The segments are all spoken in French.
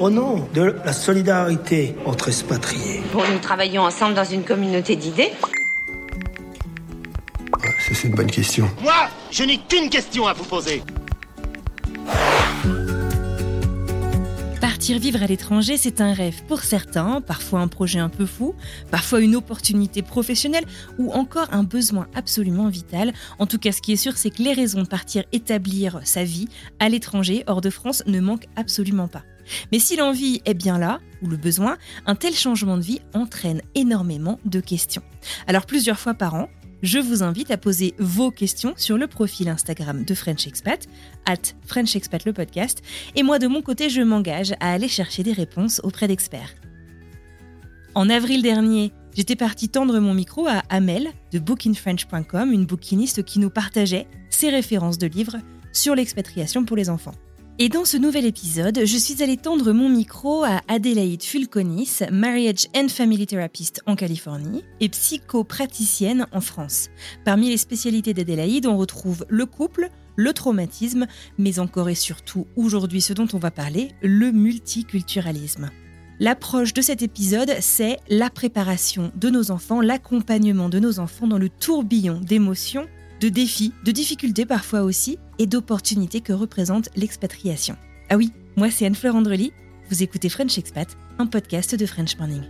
Au nom de la solidarité entre expatriés. Bon, nous travaillons ensemble dans une communauté d'idées. Ah, Ça, c'est une bonne question. Moi, je n'ai qu'une question à vous poser. Partir vivre à l'étranger, c'est un rêve pour certains, parfois un projet un peu fou, parfois une opportunité professionnelle ou encore un besoin absolument vital. En tout cas, ce qui est sûr, c'est que les raisons de partir établir sa vie à l'étranger, hors de France, ne manquent absolument pas. Mais si l'envie est bien là, ou le besoin, un tel changement de vie entraîne énormément de questions. Alors plusieurs fois par an, je vous invite à poser vos questions sur le profil Instagram de French Expat, at French Expat le podcast, et moi de mon côté, je m'engage à aller chercher des réponses auprès d'experts. En avril dernier, j'étais partie tendre mon micro à Amel de bookinfrench.com, une bouquiniste qui nous partageait ses références de livres sur l'expatriation pour les enfants. Et dans ce nouvel épisode, je suis allée tendre mon micro à Adélaïde Fulconis, marriage and family therapist en Californie et psychopraticienne en France. Parmi les spécialités d'Adélaïde, on retrouve le couple, le traumatisme, mais encore et surtout aujourd'hui ce dont on va parler, le multiculturalisme. L'approche de cet épisode, c'est la préparation de nos enfants, l'accompagnement de nos enfants dans le tourbillon d'émotions de défis, de difficultés parfois aussi, et d'opportunités que représente l'expatriation. Ah oui, moi c'est Anne-Fleur Andrely, vous écoutez French Expat, un podcast de French Morning.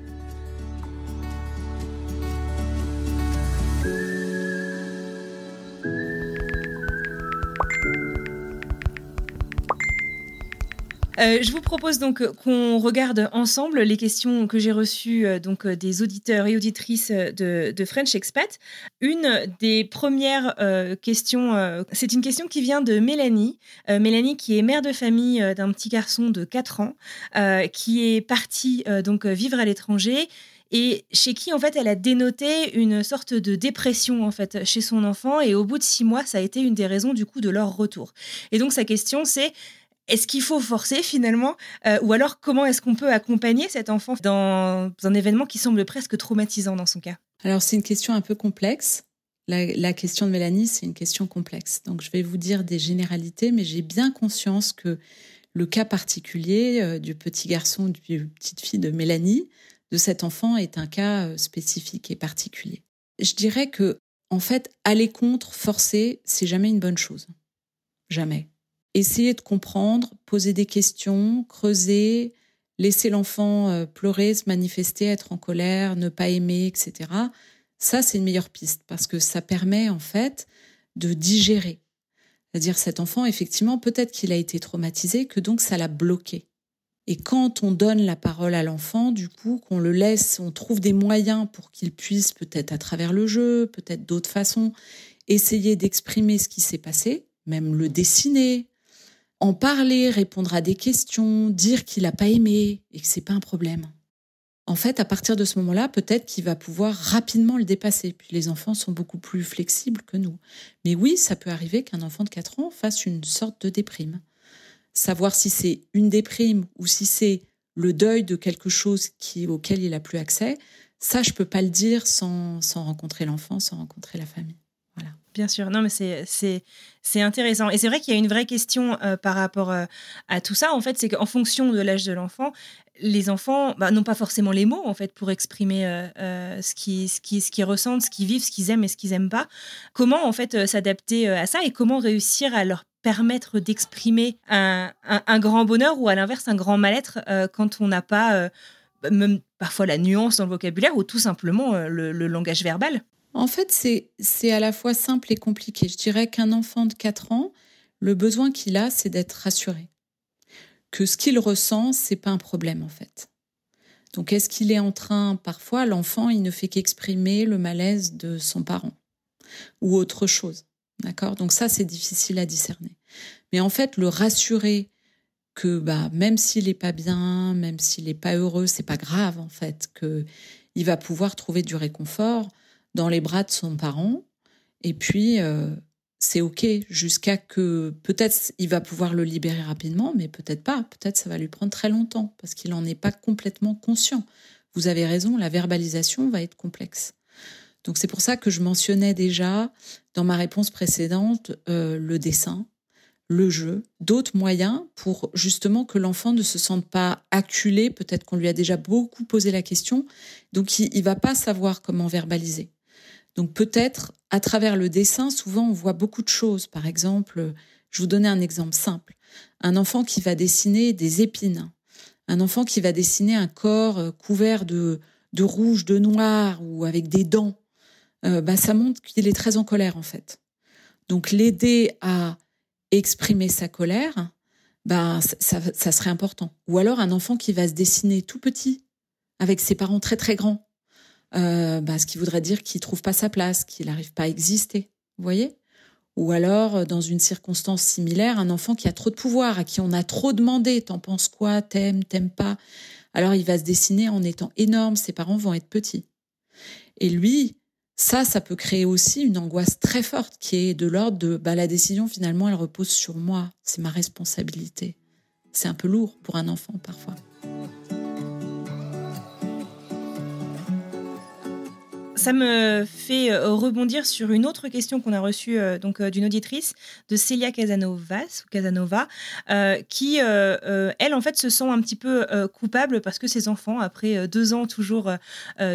Euh, je vous propose donc qu'on regarde ensemble les questions que j'ai reçues euh, donc euh, des auditeurs et auditrices de, French Expat. Une des premières questions, c'est une question qui vient de Mélanie. Mélanie qui est mère de famille d'un petit garçon de 4 ans qui est parti donc vivre à l'étranger et chez qui en fait elle a dénoté une sorte de dépression en fait chez son enfant et au bout de six mois ça a été une des raisons du coup de leur retour. Et donc sa question c'est est-ce qu'il faut forcer finalement euh, Ou alors comment est-ce qu'on peut accompagner cet enfant dans un événement qui semble presque traumatisant dans son cas? Alors c'est une question un peu complexe. La, question de Mélanie, c'est une question complexe. Donc je vais vous dire des généralités, mais j'ai bien conscience que le cas particulier euh, du petit garçon, du petite fille de Mélanie, de cet enfant est un cas euh, spécifique et particulier. Je dirais que en fait, aller contre, forcer, c'est jamais une bonne chose. Jamais essayer de comprendre, poser des questions, creuser, laisser l'enfant euh, pleurer, se manifester, être en colère, ne pas aimer, etc. Ça, c'est une meilleure piste parce que ça permet en fait de digérer. C'est-à-dire cet enfant, effectivement, peut-être qu'il a été traumatisé, que donc ça l'a bloqué. Et quand on donne la parole à l'enfant, du coup, qu'on le laisse, on trouve des moyens pour qu'il puisse, peut-être à travers le jeu, peut-être d'autres façons, essayer d'exprimer ce qui s'est passé, même le dessiner, en parler, répondre à des questions, dire qu'il n'a pas aimé et que c'est pas un problème. En fait, à partir de ce moment-là, peut-être qu'il va pouvoir rapidement le dépasser. Puis les enfants sont beaucoup plus flexibles que nous. Mais oui, ça peut arriver qu'un enfant de 4 ans fasse une sorte de déprime. Savoir si c'est une déprime ou si c'est le deuil de quelque chose qui, auquel il a plus accès, ça, je peux pas le dire sans, sans rencontrer l'enfant, sans rencontrer la famille. Bien sûr, non, mais c'est, intéressant. Et c'est vrai qu'il y a une vraie question euh, par rapport euh, à tout ça. En fait, c'est qu'en fonction de l'âge de l'enfant, les enfants bah, n'ont pas forcément les mots en fait pour exprimer euh, ce, qui, ce, qui, ce qu'ils ressentent, ce qu'ils vivent, ce qu'ils aiment et ce qu'ils n'aiment pas. Comment en fait s'adapter à ça et comment réussir à leur permettre d'exprimer un, un, grand bonheur ou à l'inverse un grand mal-être quand on n'a pas même parfois la nuance dans le vocabulaire ou tout simplement le, le langage verbal? En fait, c'est à la fois simple et compliqué. Je dirais qu'un enfant de 4 ans, le besoin qu'il a, c'est d'être rassuré. Que ce qu'il ressent, c'est pas un problème en fait. Donc est-ce qu'il est en train, parfois l'enfant, il ne fait qu'exprimer le malaise de son parent ou autre chose. D'accord? Donc ça, c'est difficile à discerner. Mais en fait, le rassurer que bah, même s'il n'est pas bien, même s'il n'est pas heureux, c'est pas grave en fait, que il va pouvoir trouver du réconfort dans les bras de son parent. Et puis, euh, c'est OK jusqu'à que peut-être il va pouvoir le libérer rapidement, mais peut-être pas. Peut-être ça va lui prendre très longtemps parce qu'il n'en est pas complètement conscient. Vous avez raison, la verbalisation va être complexe. Donc c'est pour ça que je mentionnais déjà dans ma réponse précédente euh, le dessin, le jeu, d'autres moyens pour justement que l'enfant ne se sente pas acculé. Peut-être qu'on lui a déjà beaucoup posé la question, donc il, ne va pas savoir comment verbaliser. Donc peut-être à travers le dessin, souvent on voit beaucoup de choses. Par exemple, je vous donnais un exemple simple. Un enfant qui va dessiner des épines. Un enfant qui va dessiner un corps euh, couvert de, rouge, de noir ou avec des dents. Euh, bah, ça montre qu'il est très en colère en fait. Donc l'aider à exprimer sa colère, bah, ça, ça, serait important. Ou alors un enfant qui va se dessiner tout petit, avec ses parents très très grands, euh, bah, ce qui voudrait dire qu'il trouve pas sa place, qu'il n'arrive pas à exister. Vous voyez? Ou alors, dans une circonstance similaire, un enfant qui a trop de pouvoir, à qui on a trop demandé, t'en penses quoi, t'aimes, t'aimes pas? Alors il va se dessiner en étant énorme, ses parents vont être petits. Et lui, ça, ça peut créer aussi une angoisse très forte qui est de l'ordre de bah, la décision finalement elle repose sur moi, c'est ma responsabilité. C'est un peu lourd pour un enfant parfois. Ça me fait euh, rebondir sur une autre question qu'on a reçue euh, donc euh, d'une auditrice de Celia Casanovas, Casanova, qui elle en fait se sent un petit peu coupable parce que ses enfants, après deux ans toujours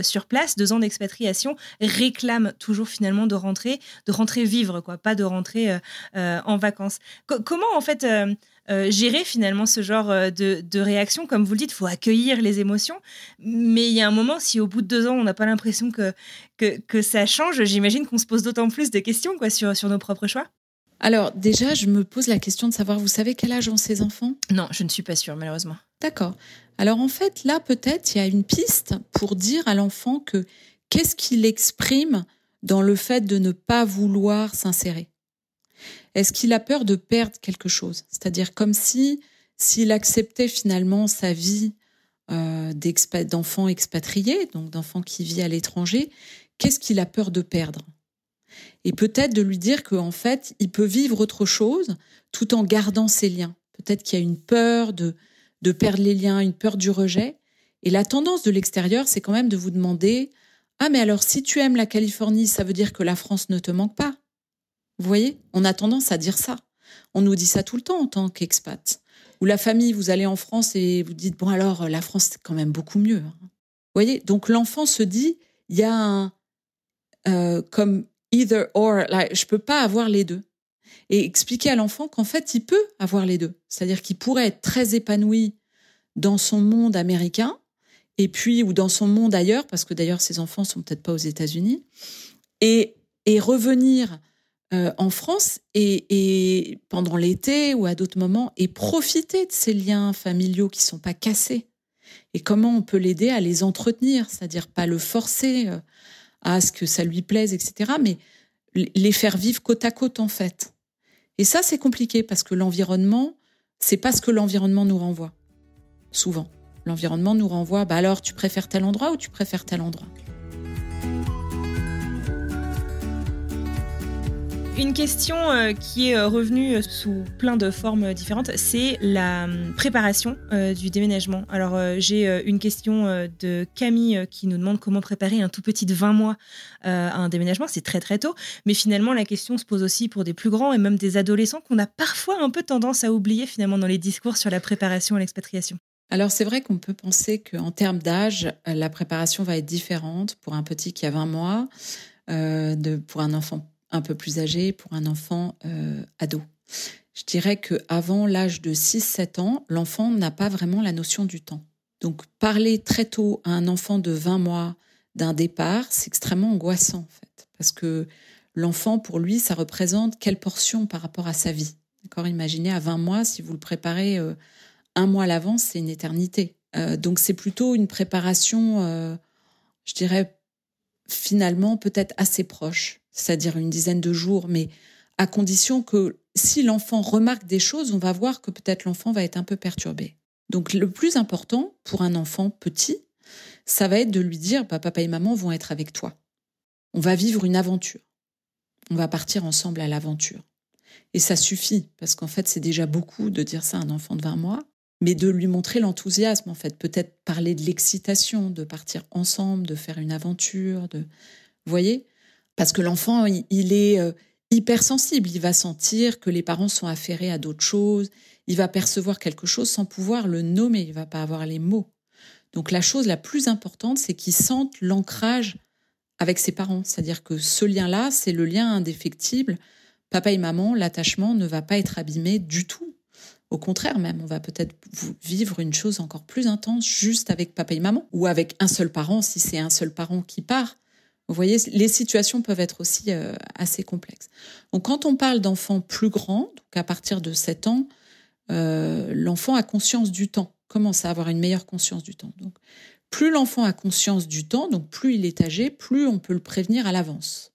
sur place, deux ans d'expatriation, réclament toujours finalement de rentrer, de rentrer vivre quoi, pas de rentrer en vacances. comment en fait euh, gérer finalement ce genre euh, de, réaction. Comme vous le dites, il faut accueillir les émotions. Mais il y a un moment, si au bout de deux ans, on n'a pas l'impression que, que, ça change, j'imagine qu'on se pose d'autant plus de questions quoi, sur, sur nos propres choix. Alors déjà, je me pose la question de savoir, vous savez quel âge ont ces enfants? Non, je ne suis pas sûre, malheureusement. D'accord. Alors en fait, là, peut-être, il y a une piste pour dire à l'enfant que qu'est-ce qu'il exprime dans le fait de ne pas vouloir s'insérer? Est-ce qu'il a peur de perdre quelque chose? C'est-à-dire comme si s'il acceptait finalement sa vie euh, d'enfant expatrié, donc d'enfant qui vit à l'étranger, qu'est-ce qu'il a peur de perdre? Et peut-être de lui dire qu'en fait, il peut vivre autre chose tout en gardant ses liens. Peut-être qu'il y a une peur de, de perdre les liens, une peur du rejet. Et la tendance de l'extérieur, c'est quand même de vous demander Ah, mais alors si tu aimes la Californie, ça veut dire que la France ne te manque pas vous voyez, on a tendance à dire ça. On nous dit ça tout le temps en tant qu'expat. Ou la famille, vous allez en France et vous dites, bon alors, la France, c'est quand même beaucoup mieux. Hein. Vous voyez, donc l'enfant se dit, il y a un, euh, comme either or, là, je peux pas avoir les deux. Et expliquer à l'enfant qu'en fait, il peut avoir les deux. C'est-à-dire qu'il pourrait être très épanoui dans son monde américain, et puis, ou dans son monde ailleurs, parce que d'ailleurs, ses enfants sont peut-être pas aux États-Unis, et, et revenir euh, en France et, pendant l'été ou à d'autres moments et profiter de ces liens familiaux qui sont pas cassés. Et comment on peut l'aider à les entretenir, c'est-à-dire pas le forcer euh, à ce que ça lui plaise, etc., mais les faire vivre côte à côte en fait. Et ça, c'est compliqué parce que l'environnement, c'est pas ce que l'environnement nous renvoie. Souvent, l'environnement nous renvoie, bah alors tu préfères tel endroit ou tu préfères tel endroit? Une question euh, qui est euh, revenue sous plein de formes différentes, c'est la hum, préparation euh, du déménagement. Alors j'ai une question de Camille qui nous demande comment préparer un tout petit de 20 mois à un déménagement. C'est très très tôt, mais finalement la question se pose aussi pour des plus grands et même des adolescents qu'on a parfois un peu tendance à oublier finalement dans les discours sur la préparation à l'expatriation. Alors c'est vrai qu'on peut penser qu'en termes d'âge, la préparation va être différente pour un petit qui a 20 mois, de, pour un enfant un peu plus âgé pour un enfant euh, ado. Je dirais qu'avant l'âge de 6-7 ans, l'enfant n'a pas vraiment la notion du temps. Donc parler très tôt à un enfant de 20 mois d'un départ, c'est extrêmement angoissant en fait, Parce que l'enfant, pour lui, ça représente quelle portion par rapport à sa vie. D'accord? Imaginez à 20 mois, si vous le préparez euh, un mois à l'avance, c'est une éternité. Euh, donc c'est plutôt une préparation, je dirais, finalement peut-être assez proche, c'est-à-dire une dizaine de jours, mais à condition que si l'enfant remarque des choses, on va voir que peut-être l'enfant va être un peu perturbé. Donc le plus important pour un enfant petit, ça va être de lui dire bah, papa et maman vont être avec toi. On va vivre une aventure. On va partir ensemble à l'aventure. Et ça suffit, parce qu'en fait, c'est déjà beaucoup de dire ça à un enfant de 20 mois, mais de lui montrer l'enthousiasme, en fait. Peut-être parler de l'excitation, de partir ensemble, de faire une aventure, de. Vous voyez? Parce que l'enfant, il est euh, hypersensible. Il va sentir que les parents sont affairés à d'autres choses. Il va percevoir quelque chose sans pouvoir le nommer. Il va pas avoir les mots. Donc la chose la plus importante, c'est qu'il sente l'ancrage avec ses parents. C'est-à-dire que ce lien-là, c'est le lien indéfectible. Papa et maman, l'attachement ne va pas être abîmé du tout. Au contraire même, on va peut-être vivre une chose encore plus intense juste avec papa et maman ou avec un seul parent si c'est un seul parent qui part. Vous voyez, les situations peuvent être aussi euh, assez complexes. Donc quand on parle d'enfants plus grands, donc à partir de 7 ans, euh, l'enfant a conscience du temps, commence à avoir une meilleure conscience du temps. Donc plus l'enfant a conscience du temps, donc plus il est âgé, plus on peut le prévenir à l'avance.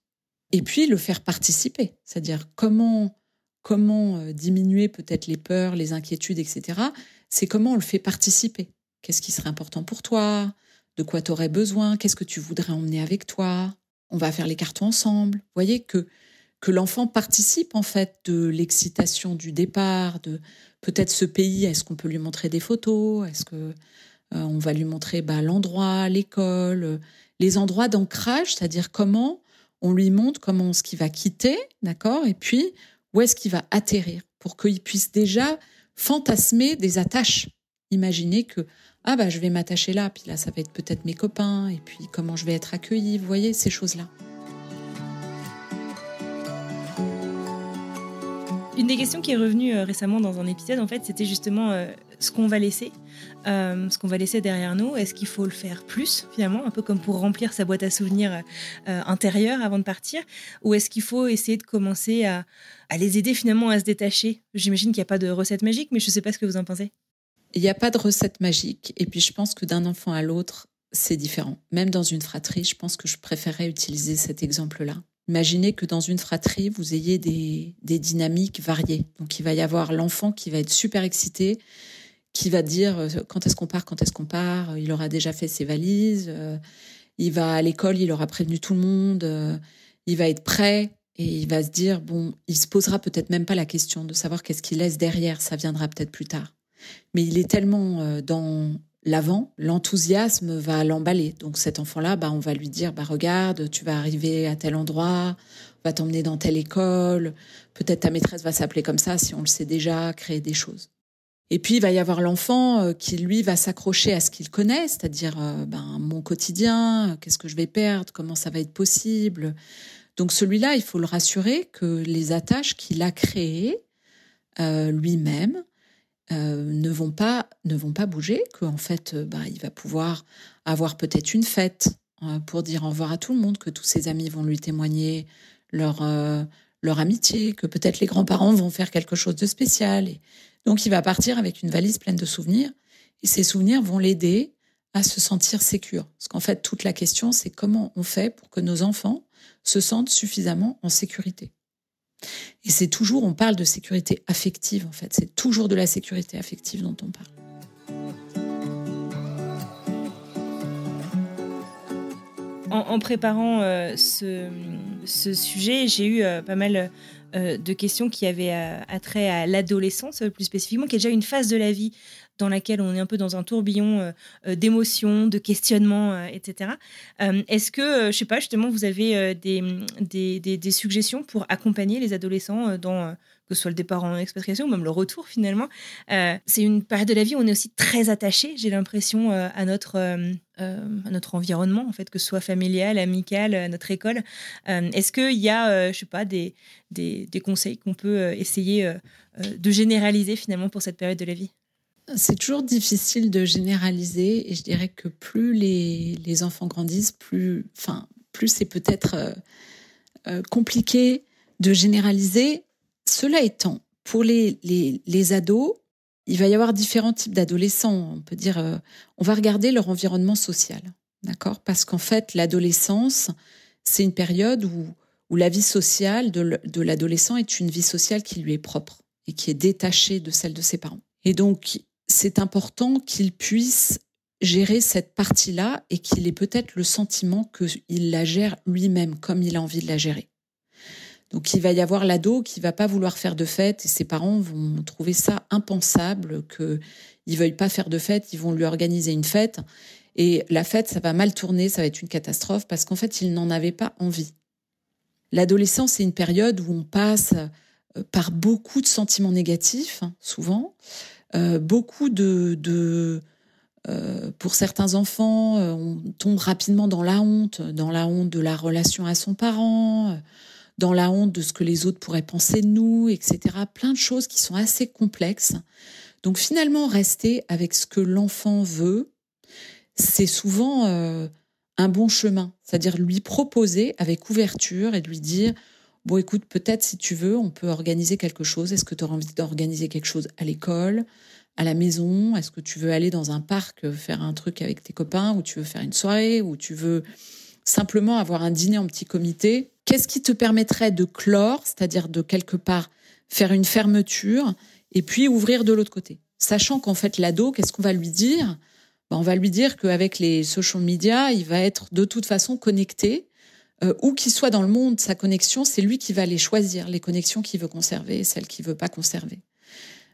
Et puis le faire participer, c'est-à-dire comment comment euh, diminuer peut-être les peurs, les inquiétudes, etc. C'est comment on le fait participer. Qu'est-ce qui serait important pour toi? De quoi tu aurais besoin? Qu'est-ce que tu voudrais emmener avec toi? On va faire les cartons ensemble. Vous voyez que que l'enfant participe en fait de l'excitation du départ, de peut-être ce pays. Est-ce qu'on peut lui montrer des photos? Est-ce que euh, on va lui montrer bah, l'endroit, l'école, les endroits d'ancrage, c'est-à-dire comment on lui montre comment ce qu'il va quitter, d'accord, et puis où est-ce qu'il va atterrir pour qu'il puisse déjà fantasmer des attaches? Imaginez que ah bah je vais m'attacher là, puis là ça va être peut-être mes copains, et puis comment je vais être accueilli, vous voyez ces choses-là. Une des questions qui est revenue euh, récemment dans un épisode, en fait, c'était justement ce qu'on va laisser, euh, ce qu'on va laisser derrière nous. Est-ce qu'il faut le faire plus, finalement, un peu comme pour remplir sa boîte à souvenirs euh, intérieure avant de partir? Ou est-ce qu'il faut essayer de commencer à, les aider finalement à se détacher? J'imagine qu'il n'y a pas de recette magique, mais je ne sais pas ce que vous en pensez. Il n'y a pas de recette magique. Et puis, je pense que d'un enfant à l'autre, c'est différent. Même dans une fratrie, je pense que je préférerais utiliser cet exemple-là. Imaginez que dans une fratrie, vous ayez des, des dynamiques variées. Donc, il va y avoir l'enfant qui va être super excité, qui va dire euh, quand est-ce qu'on part, quand est-ce qu'on part. Il aura déjà fait ses valises. Euh, il va à l'école, il aura prévenu tout le monde. Euh, il va être prêt et il va se dire bon, il se posera peut-être même pas la question de savoir qu'est-ce qu'il laisse derrière. Ça viendra peut-être plus tard. Mais il est tellement dans l'avant, l'enthousiasme va l'emballer. Donc cet enfant-là, bah, on va lui dire bah regarde, tu vas arriver à tel endroit, on va t'emmener dans telle école. Peut-être ta maîtresse va s'appeler comme ça si on le sait déjà, créer des choses. Et puis il va y avoir l'enfant euh, qui lui va s'accrocher à ce qu'il connaît, c'est-à-dire euh, ben, mon quotidien, qu'est-ce que je vais perdre, comment ça va être possible. Donc celui-là, il faut le rassurer que les attaches qu'il a créées euh, lui-même ne vont pas ne vont pas bouger, qu'en fait, ben, il va pouvoir avoir peut-être une fête pour dire au revoir à tout le monde, que tous ses amis vont lui témoigner leur leur amitié, que peut-être les grands-parents vont faire quelque chose de spécial. Et, donc il va partir avec une valise pleine de souvenirs et ces souvenirs vont l'aider à se sentir sécure. Parce qu'en fait, toute la question, c'est comment on fait pour que nos enfants se sentent suffisamment en sécurité. Et c'est toujours, on parle de sécurité affective, en fait. C'est toujours de la sécurité affective dont on parle. En, préparant euh, ce, sujet, j'ai eu euh, pas mal euh, de questions qui avaient attrait à l'adolescence plus spécifiquement, qui est déjà une phase de la vie dans laquelle on est un peu dans un tourbillon euh, d'émotions, de questionnements, etc. Est-ce que, je sais pas, justement, vous avez des, suggestions pour accompagner les adolescents dans que ce soit le départ en expatriation ou même le retour finalement? Euh, c'est une période de la vie où on est aussi très attaché, j'ai l'impression, euh, à, notre, euh, environnement, en fait, que ce soit familial, amical, à notre école. Est-ce qu'il y a, je sais pas, des conseils qu'on peut essayer de généraliser finalement pour cette période de la vie? C'est toujours difficile de généraliser et je dirais que plus les, les enfants grandissent, plus, enfin, plus c'est peut-être compliqué de généraliser. Cela étant, pour les, les, les ados, il va y avoir différents types d'adolescents. On peut dire, euh, on va regarder leur environnement social, d'accord? Parce qu'en fait, l'adolescence, c'est une période où, où la vie sociale de l'adolescent est une vie sociale qui lui est propre et qui est détachée de celle de ses parents. Et donc, c'est important qu'il puisse gérer cette partie-là et qu'il ait peut-être le sentiment qu'il la gère lui-même comme il a envie de la gérer. Donc il va y avoir l'ado qui va pas vouloir faire de fête et ses parents vont trouver ça impensable que ils veuillent pas faire de fête, ils vont lui organiser une fête et la fête ça va mal tourner, ça va être une catastrophe parce qu'en fait il n'en avait pas envie. L'adolescence c'est une période où on passe euh, par beaucoup de sentiments négatifs hein, souvent, euh, beaucoup de, euh, pour certains enfants, euh, on tombe rapidement dans la honte, dans la honte de la relation à son parent, dans la honte de ce que les autres pourraient penser de nous, etc. Plein de choses qui sont assez complexes. Donc finalement, rester avec ce que l'enfant veut, c'est souvent un bon chemin. C'est-à-dire lui proposer avec ouverture et lui dire, bon écoute, peut-être si tu veux, on peut organiser quelque chose. Est-ce que tu auras envie d'organiser quelque chose à l'école, à la maison? Est-ce que tu veux aller dans un parc euh, faire un truc avec tes copains ou tu veux faire une soirée ou tu veux simplement avoir un dîner en petit comité? Qu'est-ce qui te permettrait de clore, c'est-à-dire de quelque part faire une fermeture et puis ouvrir de l'autre côté? Sachant qu'en fait, l'ado, qu'est-ce qu'on va lui dire? Ben, On va lui dire qu'avec les social media, il va être de toute façon connecté. Euh, où qu'il soit dans le monde, sa connexion, c'est lui qui va les choisir, les connexions qu'il veut conserver celles qu'il veut pas conserver.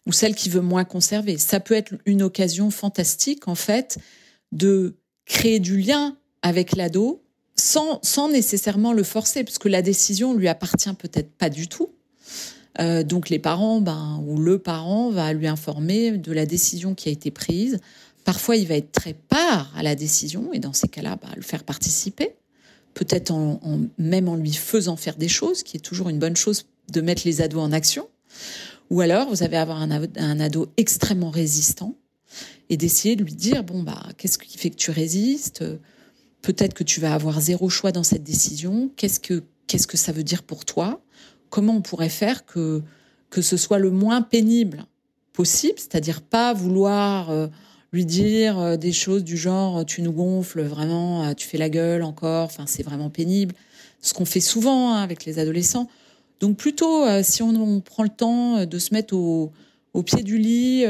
Ou celles qu'il veut moins conserver. Ça peut être une occasion fantastique, en fait, de créer du lien avec l'ado sans, sans nécessairement le forcer, parce que la décision lui appartient peut-être pas du tout. Euh, donc les parents, ben, ou le parent va lui informer de la décision qui a été prise. Parfois, il va être très part à la décision, et dans ces cas-là, ben, le faire participer. Peut-être en, même en lui faisant faire des choses, qui est toujours une bonne chose de mettre les ados en action. Ou alors, vous avez avoir un, un ado extrêmement résistant et d'essayer de lui dire bon bah qu'est-ce qui fait que tu résistes? Peut-être que tu vas avoir zéro choix dans cette décision. Qu'est-ce que, qu'est-ce que ça veut dire pour toi? Comment on pourrait faire que, que ce soit le moins pénible possible, c'est-à-dire pas vouloir euh, lui dire euh, des choses du genre tu nous gonfles vraiment, euh, tu fais la gueule encore, enfin c'est vraiment pénible. Ce qu'on fait souvent hein, avec les adolescents. Donc plutôt si on, prend le temps de se mettre au, pied du lit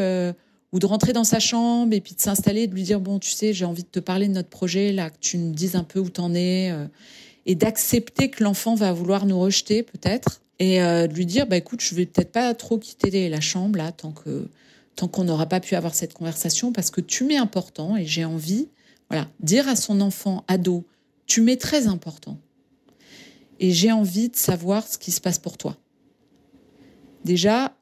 ou de rentrer dans sa chambre et puis de s'installer, de lui dire bon, tu sais, j'ai envie de te parler de notre projet là, que tu me dises un peu où t'en es, euh, et d'accepter que l'enfant va vouloir nous rejeter peut-être, et euh, de lui dire bah écoute, je vais peut-être pas trop quitter la chambre là tant que tant qu'on n'aura pas pu avoir cette conversation parce que tu m'es important et j'ai envie, voilà, dire à son enfant ado, tu m'es très important et j'ai envie de savoir ce qui se passe pour toi. Déjà,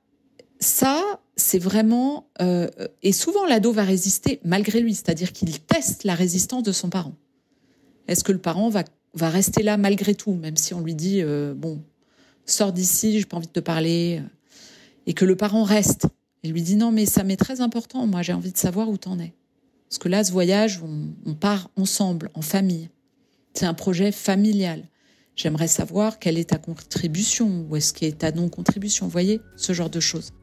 ça, c'est vraiment... Euh, et souvent, l'ado va résister malgré lui, c'est-à-dire qu'il teste la résistance de son parent. Est-ce que le parent va, va rester là malgré tout, même si on lui dit, euh, bon, sors d'ici, j'ai pas envie de te parler, euh, et que le parent reste? Et lui dit, non, mais ça m'est très important, moi j'ai envie de savoir où t'en es. Parce que là, ce voyage, on, part ensemble, en famille. C'est un projet familial. J'aimerais savoir quelle est ta contribution, ou est-ce qu'est ta non-contribution, voyez, ce genre de choses.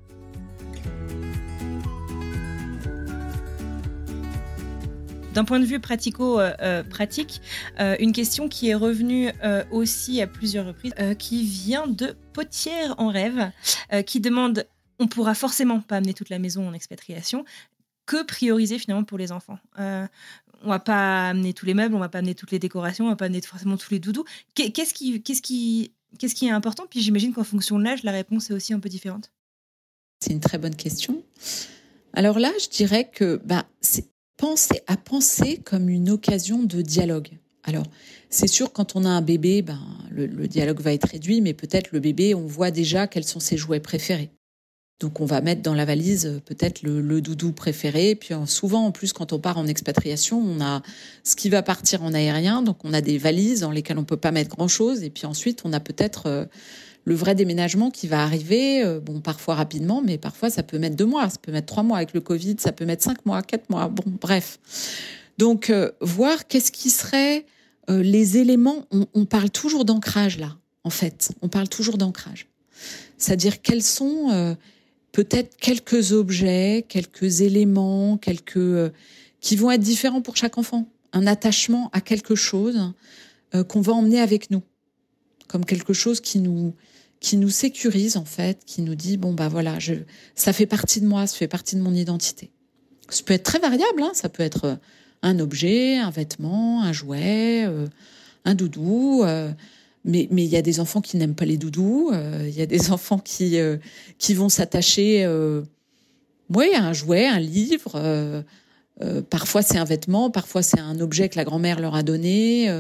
D'un point de vue pratico-pratique, euh, euh, une question qui est revenue euh, aussi à plusieurs reprises, qui vient de Potière en rêve, qui demande on pourra forcément pas amener toute la maison en expatriation. Que prioriser finalement pour les enfants On va pas amener tous les meubles, on va pas amener toutes les décorations, on va pas amener forcément tous les doudous. Qu'est-ce qui, est important? Puis j'imagine qu'en fonction de l'âge, la réponse est aussi un peu différente. C'est une très bonne question. Alors là, je dirais que bah, c'est penser à penser comme une occasion de dialogue. Alors, c'est sûr, quand on a un bébé, ben, le dialogue va être réduit, mais peut-être le bébé, on voit déjà quels sont ses jouets préférés. Donc, on va mettre dans la valise euh, peut-être le, doudou préféré. Puis, souvent, en plus, quand on part en expatriation, on a ce qui va partir en aérien. Donc, on a des valises dans lesquelles on peut pas mettre grand-chose. Et puis ensuite, on a peut-être euh, le vrai déménagement qui va arriver, euh, bon, parfois rapidement, mais parfois ça peut mettre deux mois, ça peut mettre trois mois avec le Covid, ça peut mettre cinq mois, quatre mois, bon, bref. Donc, voir qu'est-ce qui serait les éléments, on, parle toujours d'ancrage là. en fait. On parle toujours d'ancrage. C'est-à-dire quels sont peut-être quelques objets, quelques éléments, quelques euh, qui vont être différents pour chaque enfant. Un attachement à quelque chose euh, qu'on va emmener avec nous, comme quelque chose qui nous qui nous sécurise en fait, qui nous dit bon bah voilà, je, ça fait partie de moi, ça fait partie de mon identité. Ça peut être très variable, hein, ça peut être un objet, un vêtement, un jouet, un doudou. Mais mais il y a des enfants qui n'aiment pas les doudous. Euh, il y a des enfants qui euh, qui vont s'attacher, euh, oui, à un jouet, un livre. Euh, parfois c'est un vêtement, parfois c'est un objet que la grand-mère leur a donné.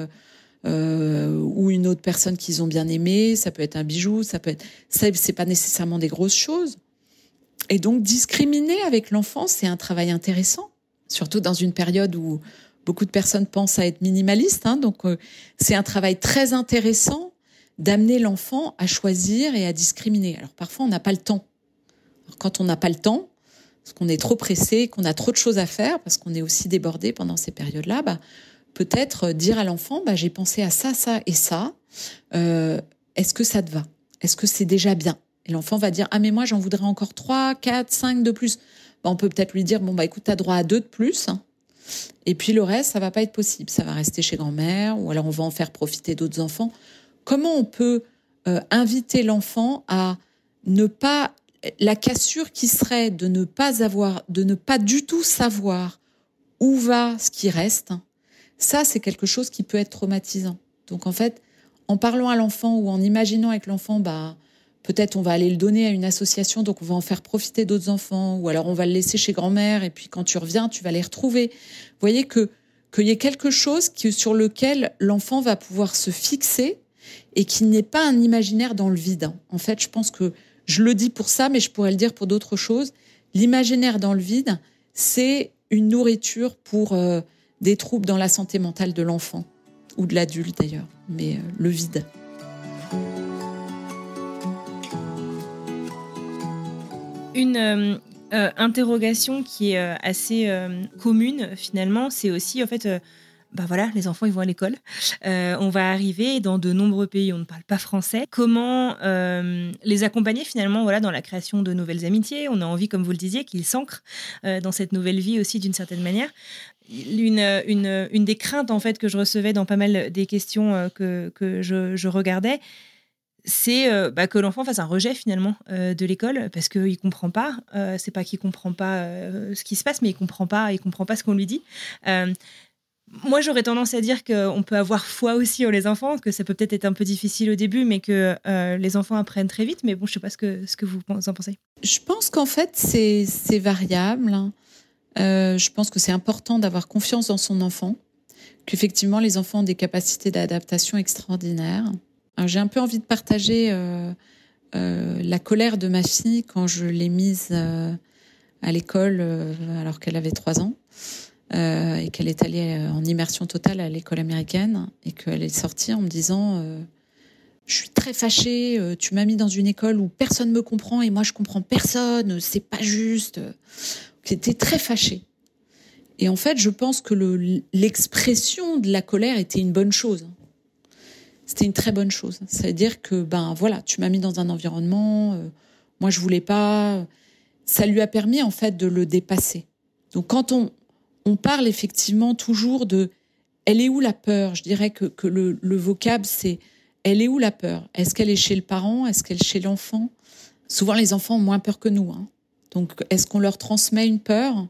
ou une autre personne qu'ils ont bien aimé, ça peut être un bijou, ça peut être, c'est pas nécessairement des grosses choses. Et donc discriminer avec l'enfant, c'est un travail intéressant, surtout dans une période où Beaucoup de personnes pensent à être minimalistes, hein, donc euh, c'est un travail très intéressant d'amener l'enfant à choisir et à discriminer. Alors parfois on n'a pas le temps. quand on n'a pas le temps, parce qu'on est trop pressé, qu'on a trop de choses à faire, parce qu'on est aussi débordé pendant ces périodes-là, bah, peut-être euh, dire à l'enfant, bah, j'ai pensé à ça, ça et ça. Euh, Est-ce que ça te va? Est-ce que c'est déjà bien? Et l'enfant va dire, ah mais moi j'en voudrais encore trois, quatre, cinq de plus. Bah, on peut peut-être lui dire, bon bah écoute, t'as droit à deux de plus. Et puis le reste, ça va pas être possible. Ça va rester chez grand-mère ou alors on va en faire profiter d'autres enfants. Comment on peut euh, inviter l'enfant à ne pas la cassure qui serait de ne pas avoir, de ne pas du tout savoir où va ce qui reste. Ça, c'est quelque chose qui peut être traumatisant. Donc en fait, en parlant à l'enfant ou en imaginant avec l'enfant, bah peut-être on va aller le donner à une association, donc on va en faire profiter d'autres enfants, ou alors on va le laisser chez grand-mère, et puis quand tu reviens, tu vas les retrouver. Vous voyez que qu'il y ait quelque chose sur lequel l'enfant va pouvoir se fixer et qui n'est pas un imaginaire dans le vide. En fait, je pense que je le dis pour ça, mais je pourrais le dire pour d'autres choses. L'imaginaire dans le vide, c'est une nourriture pour euh, des troubles dans la santé mentale de l'enfant ou de l'adulte d'ailleurs, mais euh, le vide. Une euh, euh, interrogation qui est euh, assez commune finalement, c'est aussi en fait bah voilà, les enfants ils vont à l'école. on va arriver dans de nombreux pays, on ne parle pas français. Comment les accompagner finalement voilà dans la création de nouvelles amitiés? On a envie, comme vous le disiez, qu'ils s'ancrent dans cette nouvelle vie aussi d'une certaine manière. Une, une, une, des craintes en fait que je recevais dans pas mal des questions que, que je regardais, c'est euh, bah, que l'enfant fasse un rejet finalement euh, de l'école parce qu'il comprend pas. Euh, c'est pas qu'il comprend pas ce qui se passe, mais il comprend pas, il comprend pas ce qu'on lui dit. moi, j'aurais tendance à dire qu'on peut avoir foi aussi en les enfants, que ça peut peut-être être un peu difficile au début, mais que les enfants apprennent très vite. Mais bon, je sais pas ce que, ce que vous en pensez. Je pense qu'en fait, c'est variable. Hein. je pense que c'est important d'avoir confiance dans son enfant, qu'effectivement, les enfants ont des capacités d'adaptation extraordinaires j'ai un peu envie de partager euh, euh, la colère de ma fille quand je l'ai mise euh, à l'école alors qu'elle avait trois ans et qu'elle est allée en immersion totale à l'école américaine et qu'elle est sortie en me disant je suis très fâchée, tu m'as mis dans une école où personne me comprend et moi je comprends personne, c'est pas juste. J'étais très fâchée. Et en fait, je pense que l'expression de la colère était une bonne chose c'était une très bonne chose. C'est-à-dire que ben voilà, tu m'as mis dans un environnement, euh, moi je voulais pas. Ça lui a permis en fait de le dépasser. Donc quand on on parle effectivement toujours de elle est où la peur? Je dirais que, que le, le vocable c'est elle est où la peur? Est-ce qu'elle est chez le parent? Est-ce qu'elle est chez l'enfant? Souvent les enfants ont moins peur que nous. Hein. Donc est-ce qu'on leur transmet une peur?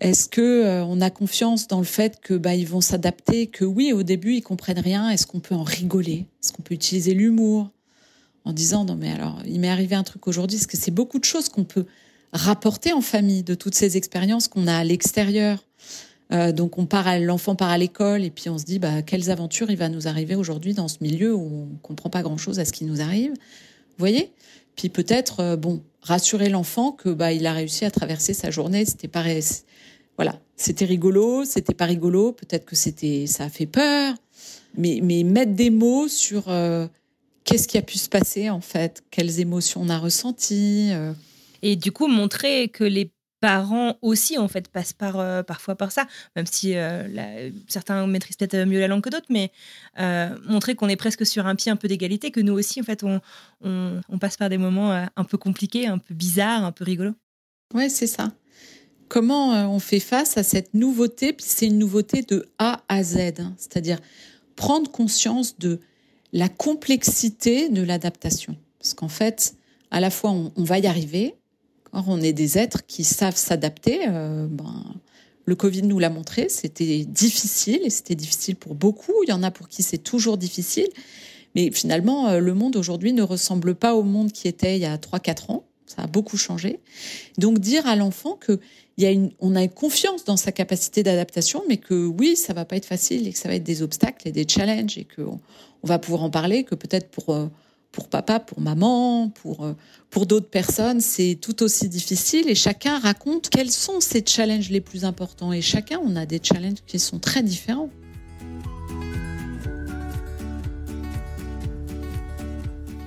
Est-ce que euh, on a confiance dans le fait que bah ils vont s'adapter, que oui au début ils comprennent rien. Est-ce qu'on peut en rigoler? Est-ce qu'on peut utiliser l'humour? En disant non mais alors il m'est arrivé un truc aujourd'hui, parce que c'est beaucoup de choses qu'on peut rapporter en famille de toutes ces expériences qu'on a à l'extérieur? Euh, donc on part, l'enfant part à l'école et puis on se dit bah quelles aventures il va nous arriver aujourd'hui dans ce milieu où on comprend pas grand chose à ce qui nous arrive? Vous voyez? Puis peut-être euh, bon rassurer l'enfant que bah il a réussi à traverser sa journée. C'était pas voilà, c'était rigolo, c'était pas rigolo, peut-être que c'était, ça a fait peur, mais, mais mettre des mots sur euh, qu'est-ce qui a pu se passer en fait, quelles émotions on a ressenties. Euh? Et du coup, montrer que les parents aussi en fait passent par euh, parfois par ça, même si certains maîtrisent peut-être mieux la langue que d'autres, mais montrer qu'on est presque sur un pied un peu d'égalité, que nous aussi en fait on, on, passe par des moments un peu compliqués, un peu bizarres, un peu rigolos. Ouais, c'est ça. Comment on fait face à cette nouveauté? C'est une nouveauté de A à Z, hein. c'est-à-dire prendre conscience de la complexité de l'adaptation. Parce qu'en fait, à la fois, on, va y arriver. On est des êtres qui savent s'adapter. Euh, ben, le Covid nous l'a montré, c'était difficile et c'était difficile pour beaucoup. Il y en a pour qui c'est toujours difficile. Mais finalement, euh, le monde aujourd'hui ne ressemble pas au monde qui était il y a 3-4 ans. Ça a beaucoup changé. Donc dire à l'enfant que il y a une, on a confiance dans sa capacité d'adaptation, mais que oui, ça va pas être facile et que ça va être des obstacles et des challenges et qu'on on va pouvoir en parler, que peut-être pour euh, pour papa, pour maman, pour, euh, pour d'autres personnes, c'est tout aussi difficile et chacun raconte quels sont ses challenges les plus importants et chacun, on a des challenges qui sont très différents.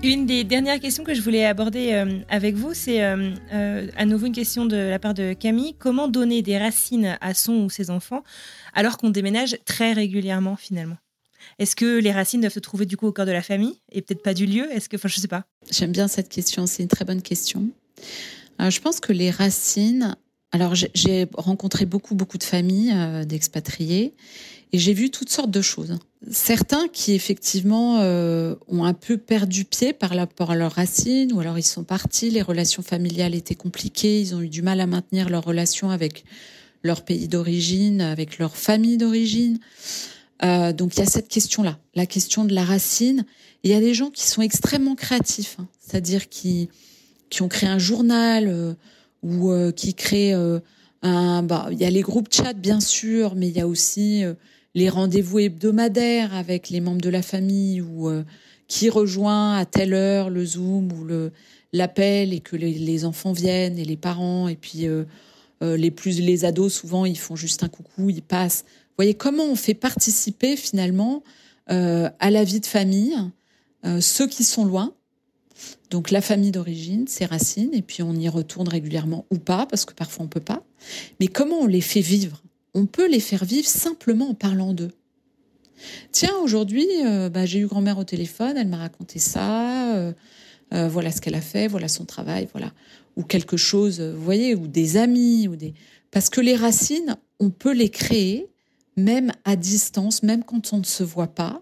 Une des dernières questions que je voulais aborder euh, avec vous, c'est euh, à nouveau une question de la part de Camille. Comment donner des racines à son ou ses enfants alors qu'on déménage très régulièrement finalement? Est-ce que les racines doivent se trouver du coup au cœur de la famille et peut-être pas du lieu? Est-ce que, enfin, je sais pas. J'aime bien cette question. C'est une très bonne question. je pense que les racines. Alors, j'ai rencontré beaucoup, beaucoup de familles euh, d'expatriés et j'ai vu toutes sortes de choses. Certains qui effectivement euh, ont un peu perdu pied par rapport à leurs racines, ou alors ils sont partis, les relations familiales étaient compliquées, ils ont eu du mal à maintenir leurs relations avec leur pays d'origine, avec leur famille d'origine. Euh, donc il y a cette question-là, la question de la racine. Il y a des gens qui sont extrêmement créatifs, hein, c'est-à-dire qui qui ont créé un journal euh, ou euh, qui créent un. Bah, il y a les groupes chat bien sûr, mais il y a aussi les rendez-vous hebdomadaires avec les membres de la famille ou qui rejoint à telle heure le Zoom ou le l'appel et que les, les, enfants viennent et les parents et puis les plus les ados souvent ils font juste un coucou, ils passent voyez comment on fait participer finalement euh, à la vie de famille euh, ceux qui sont loin. Donc la famille d'origine, ses racines, et puis on y retourne régulièrement ou pas, parce que parfois on peut pas. Mais comment on les fait vivre? On peut les faire vivre simplement en parlant d'eux. Tiens, aujourd'hui, euh, bah, j'ai eu grand-mère au téléphone, elle m'a raconté ça, voilà ce qu'elle a fait, voilà son travail, voilà. Ou quelque chose, vous voyez, ou des amis, ou des... Parce que les racines, on peut les créer même à distance, même quand on ne se voit pas.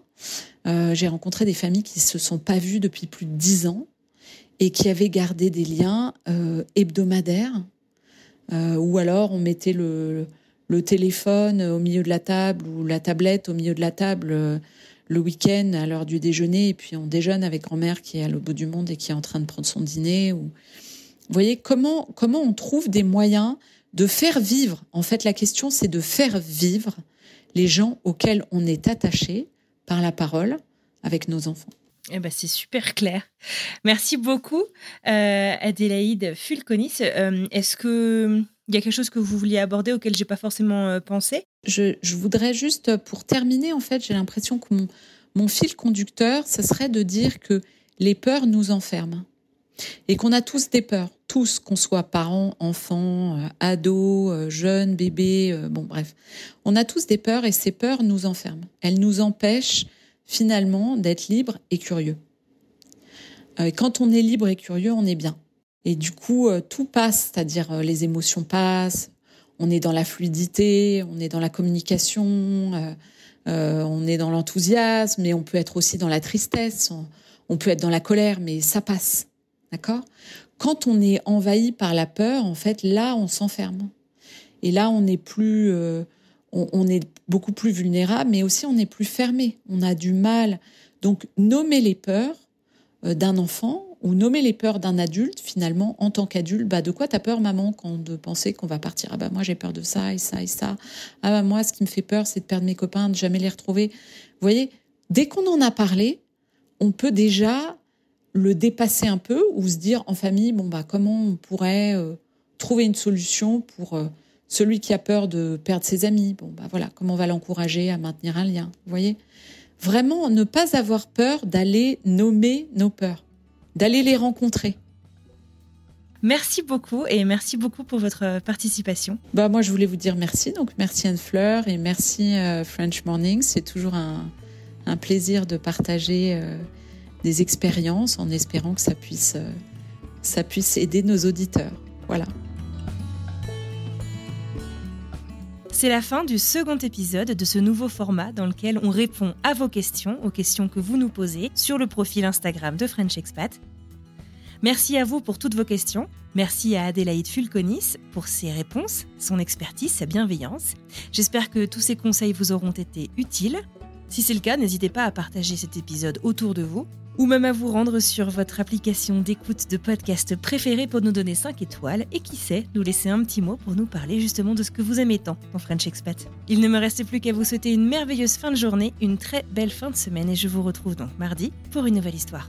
Euh, j'ai rencontré des familles qui se sont pas vues depuis plus de dix ans et qui avaient gardé des liens euh, hebdomadaires. Euh, ou alors on mettait le, le, téléphone au milieu de la table ou la tablette au milieu de la table le week-end à l'heure du déjeuner et puis on déjeune avec grand-mère qui est à l'autre bout du monde et qui est en train de prendre son dîner. Ou... Vous voyez comment, comment on trouve des moyens de faire vivre. En fait, la question, c'est de faire vivre les gens auxquels on est attaché par la parole avec nos enfants. Eh ben, c'est super clair. Merci beaucoup, euh, Adélaïde Fulconis. Euh, est-ce que il y a quelque chose que vous vouliez aborder auquel j'ai pas forcément euh, pensé? Je, voudrais juste, pour terminer, en fait, j'ai l'impression que mon, mon fil conducteur, ce serait de dire que les peurs nous enferment et qu'on a tous des peurs, tous, qu'on soit parents, enfants, euh, ados, euh, jeunes, bébés, euh, bon bref, on a tous des peurs et ces peurs nous enferment. Elles nous empêchent finalement d'être libres et curieux. Quand on est libre et curieux, on est bien. Et du coup, tout passe, c'est-à-dire les émotions passent, on est dans la fluidité, on est dans la communication, on est dans l'enthousiasme, mais on peut être aussi dans la tristesse, on peut être dans la colère, mais ça passe. D'accord? Quand on est envahi par la peur, en fait, là, on s'enferme. Et là, on est plus, euh, on, est beaucoup plus vulnérable, mais aussi on est plus fermé. On a du mal. Donc, nommer les peurs euh, d'un enfant ou nommer les peurs d'un adulte, finalement, en tant qu'adulte, bah, de quoi t'as peur, maman, quand de penser qu'on va partir? Ah, bah, moi, j'ai peur de ça et ça et ça. Ah, bah, moi, ce qui me fait peur, c'est de perdre mes copains, de jamais les retrouver. Vous voyez, dès qu'on en a parlé, on peut déjà le dépasser un peu ou se dire en famille, bon, bah, comment on pourrait euh, trouver une solution pour euh, celui qui a peur de perdre ses amis? Bon, bah voilà, comment on va l'encourager à maintenir un lien. Vous voyez? Vraiment, ne pas avoir peur d'aller nommer nos peurs, d'aller les rencontrer. Merci beaucoup et merci beaucoup pour votre participation. Bah moi je voulais vous dire merci donc merci Anne Fleur et merci euh, French Morning. C'est toujours un, un, plaisir de partager euh, des expériences en espérant que ça puisse euh, ça puisse aider nos auditeurs. Voilà. C'est la fin du second épisode de ce nouveau format dans lequel on répond à vos questions, aux questions que vous nous posez sur le profil Instagram de French Expat. Merci à vous pour toutes vos questions. Merci à Adélaïde Fulconis pour ses réponses, son expertise, sa bienveillance. J'espère que tous ces conseils vous auront été utiles. Si c'est le cas, n'hésitez pas à partager cet épisode autour de vous ou même à vous rendre sur votre application d'écoute de podcast préférée pour nous donner 5 étoiles et qui sait, nous laisser un petit mot pour nous parler justement de ce que vous aimez tant dans French Expat. Il ne me reste plus qu'à vous souhaiter une merveilleuse fin de journée, une très belle fin de semaine et je vous retrouve donc mardi pour une nouvelle histoire.